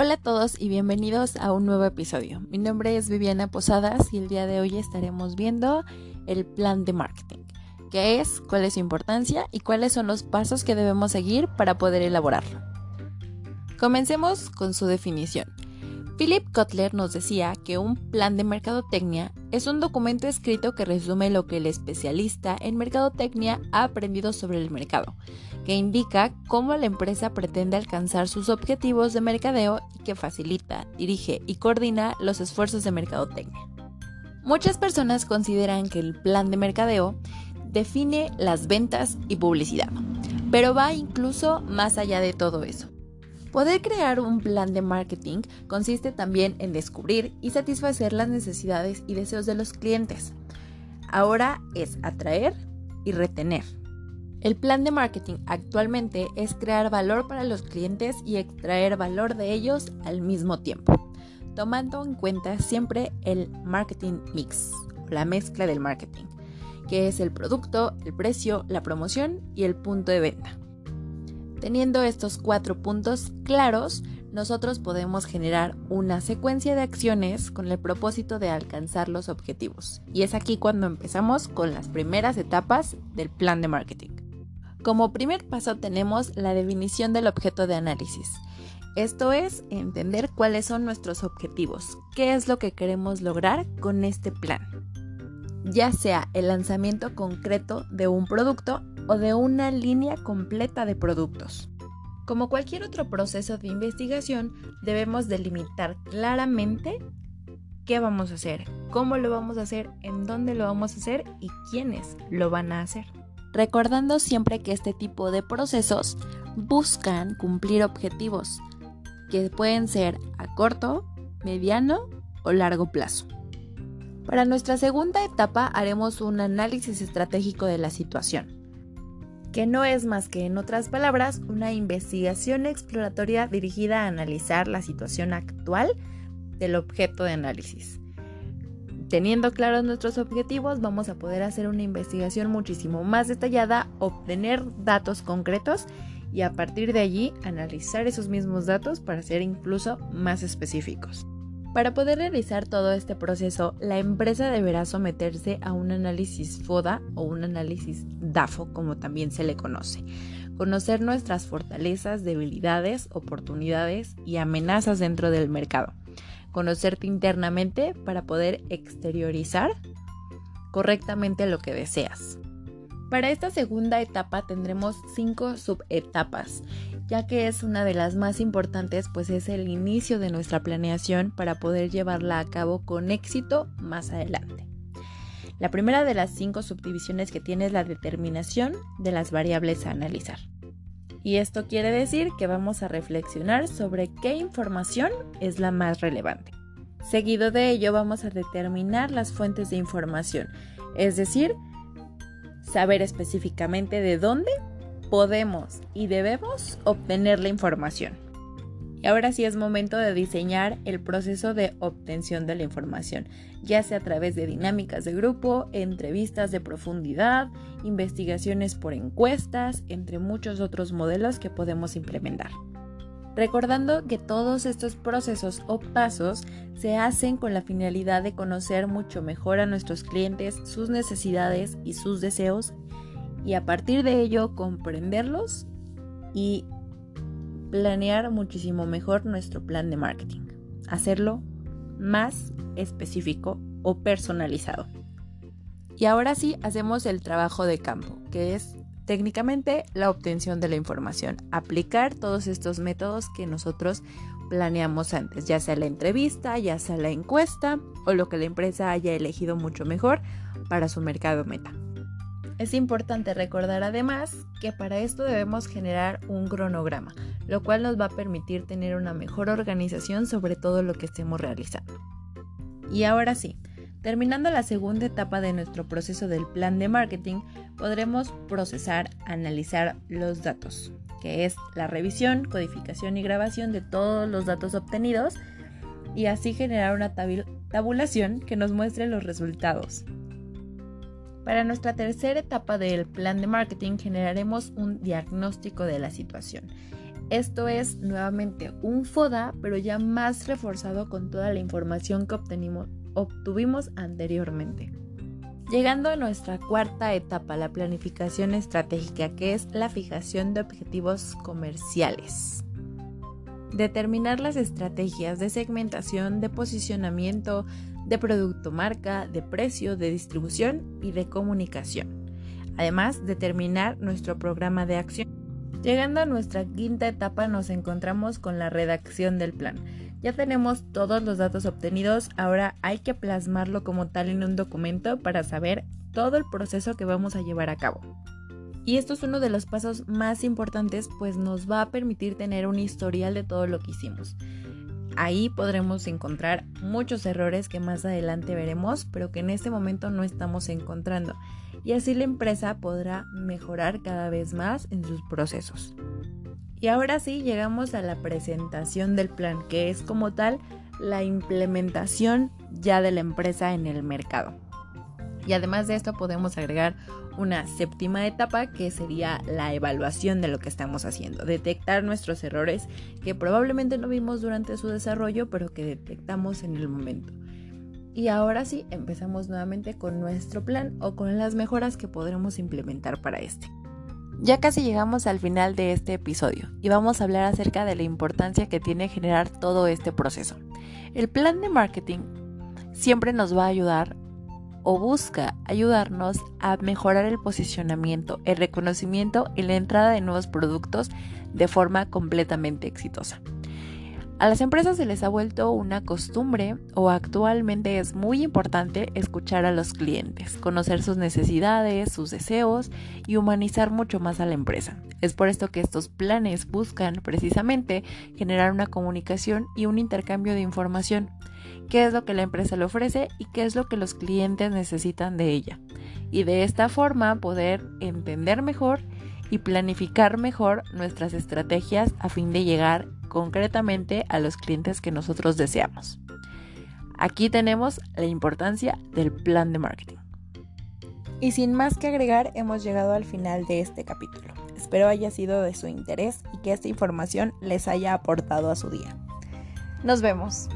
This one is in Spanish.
Hola a todos y bienvenidos a un nuevo episodio. Mi nombre es Viviana Posadas y el día de hoy estaremos viendo el plan de marketing. ¿Qué es? ¿Cuál es su importancia? ¿Y cuáles son los pasos que debemos seguir para poder elaborarlo? Comencemos con su definición. Philip Kotler nos decía que un plan de mercadotecnia es un documento escrito que resume lo que el especialista en mercadotecnia ha aprendido sobre el mercado, que indica cómo la empresa pretende alcanzar sus objetivos de mercadeo y que facilita, dirige y coordina los esfuerzos de mercadotecnia. Muchas personas consideran que el plan de mercadeo define las ventas y publicidad, pero va incluso más allá de todo eso. Poder crear un plan de marketing consiste también en descubrir y satisfacer las necesidades y deseos de los clientes. Ahora es atraer y retener. El plan de marketing actualmente es crear valor para los clientes y extraer valor de ellos al mismo tiempo, tomando en cuenta siempre el marketing mix, la mezcla del marketing, que es el producto, el precio, la promoción y el punto de venta. Teniendo estos cuatro puntos claros, nosotros podemos generar una secuencia de acciones con el propósito de alcanzar los objetivos. Y es aquí cuando empezamos con las primeras etapas del plan de marketing. Como primer paso tenemos la definición del objeto de análisis. Esto es entender cuáles son nuestros objetivos, qué es lo que queremos lograr con este plan. Ya sea el lanzamiento concreto de un producto o de una línea completa de productos. Como cualquier otro proceso de investigación, debemos delimitar claramente qué vamos a hacer, cómo lo vamos a hacer, en dónde lo vamos a hacer y quiénes lo van a hacer. Recordando siempre que este tipo de procesos buscan cumplir objetivos que pueden ser a corto, mediano o largo plazo. Para nuestra segunda etapa haremos un análisis estratégico de la situación que no es más que, en otras palabras, una investigación exploratoria dirigida a analizar la situación actual del objeto de análisis. Teniendo claros nuestros objetivos, vamos a poder hacer una investigación muchísimo más detallada, obtener datos concretos y a partir de allí analizar esos mismos datos para ser incluso más específicos. Para poder realizar todo este proceso, la empresa deberá someterse a un análisis FODA o un análisis DAFO, como también se le conoce. Conocer nuestras fortalezas, debilidades, oportunidades y amenazas dentro del mercado. Conocerte internamente para poder exteriorizar correctamente lo que deseas. Para esta segunda etapa tendremos cinco subetapas ya que es una de las más importantes, pues es el inicio de nuestra planeación para poder llevarla a cabo con éxito más adelante. La primera de las cinco subdivisiones que tiene es la determinación de las variables a analizar. Y esto quiere decir que vamos a reflexionar sobre qué información es la más relevante. Seguido de ello vamos a determinar las fuentes de información, es decir, saber específicamente de dónde podemos y debemos obtener la información. Y ahora sí es momento de diseñar el proceso de obtención de la información, ya sea a través de dinámicas de grupo, entrevistas de profundidad, investigaciones por encuestas, entre muchos otros modelos que podemos implementar. Recordando que todos estos procesos o pasos se hacen con la finalidad de conocer mucho mejor a nuestros clientes, sus necesidades y sus deseos y a partir de ello comprenderlos y planear muchísimo mejor nuestro plan de marketing. Hacerlo más específico o personalizado. Y ahora sí hacemos el trabajo de campo, que es técnicamente la obtención de la información. Aplicar todos estos métodos que nosotros planeamos antes, ya sea la entrevista, ya sea la encuesta o lo que la empresa haya elegido mucho mejor para su mercado meta. Es importante recordar además que para esto debemos generar un cronograma, lo cual nos va a permitir tener una mejor organización sobre todo lo que estemos realizando. Y ahora sí, terminando la segunda etapa de nuestro proceso del plan de marketing, podremos procesar, analizar los datos, que es la revisión, codificación y grabación de todos los datos obtenidos y así generar una tabulación que nos muestre los resultados. Para nuestra tercera etapa del plan de marketing generaremos un diagnóstico de la situación. Esto es nuevamente un FODA, pero ya más reforzado con toda la información que obtuvimos anteriormente. Llegando a nuestra cuarta etapa, la planificación estratégica, que es la fijación de objetivos comerciales. Determinar las estrategias de segmentación, de posicionamiento, de producto marca, de precio, de distribución y de comunicación. Además, determinar nuestro programa de acción. Llegando a nuestra quinta etapa nos encontramos con la redacción del plan. Ya tenemos todos los datos obtenidos, ahora hay que plasmarlo como tal en un documento para saber todo el proceso que vamos a llevar a cabo. Y esto es uno de los pasos más importantes pues nos va a permitir tener un historial de todo lo que hicimos. Ahí podremos encontrar muchos errores que más adelante veremos, pero que en este momento no estamos encontrando. Y así la empresa podrá mejorar cada vez más en sus procesos. Y ahora sí llegamos a la presentación del plan, que es como tal la implementación ya de la empresa en el mercado. Y además de esto podemos agregar una séptima etapa que sería la evaluación de lo que estamos haciendo, detectar nuestros errores que probablemente no vimos durante su desarrollo, pero que detectamos en el momento. Y ahora sí, empezamos nuevamente con nuestro plan o con las mejoras que podremos implementar para este. Ya casi llegamos al final de este episodio y vamos a hablar acerca de la importancia que tiene generar todo este proceso. El plan de marketing siempre nos va a ayudar o busca ayudarnos a mejorar el posicionamiento, el reconocimiento y la entrada de nuevos productos de forma completamente exitosa. A las empresas se les ha vuelto una costumbre o actualmente es muy importante escuchar a los clientes, conocer sus necesidades, sus deseos y humanizar mucho más a la empresa. Es por esto que estos planes buscan precisamente generar una comunicación y un intercambio de información qué es lo que la empresa le ofrece y qué es lo que los clientes necesitan de ella. Y de esta forma poder entender mejor y planificar mejor nuestras estrategias a fin de llegar concretamente a los clientes que nosotros deseamos. Aquí tenemos la importancia del plan de marketing. Y sin más que agregar, hemos llegado al final de este capítulo. Espero haya sido de su interés y que esta información les haya aportado a su día. Nos vemos.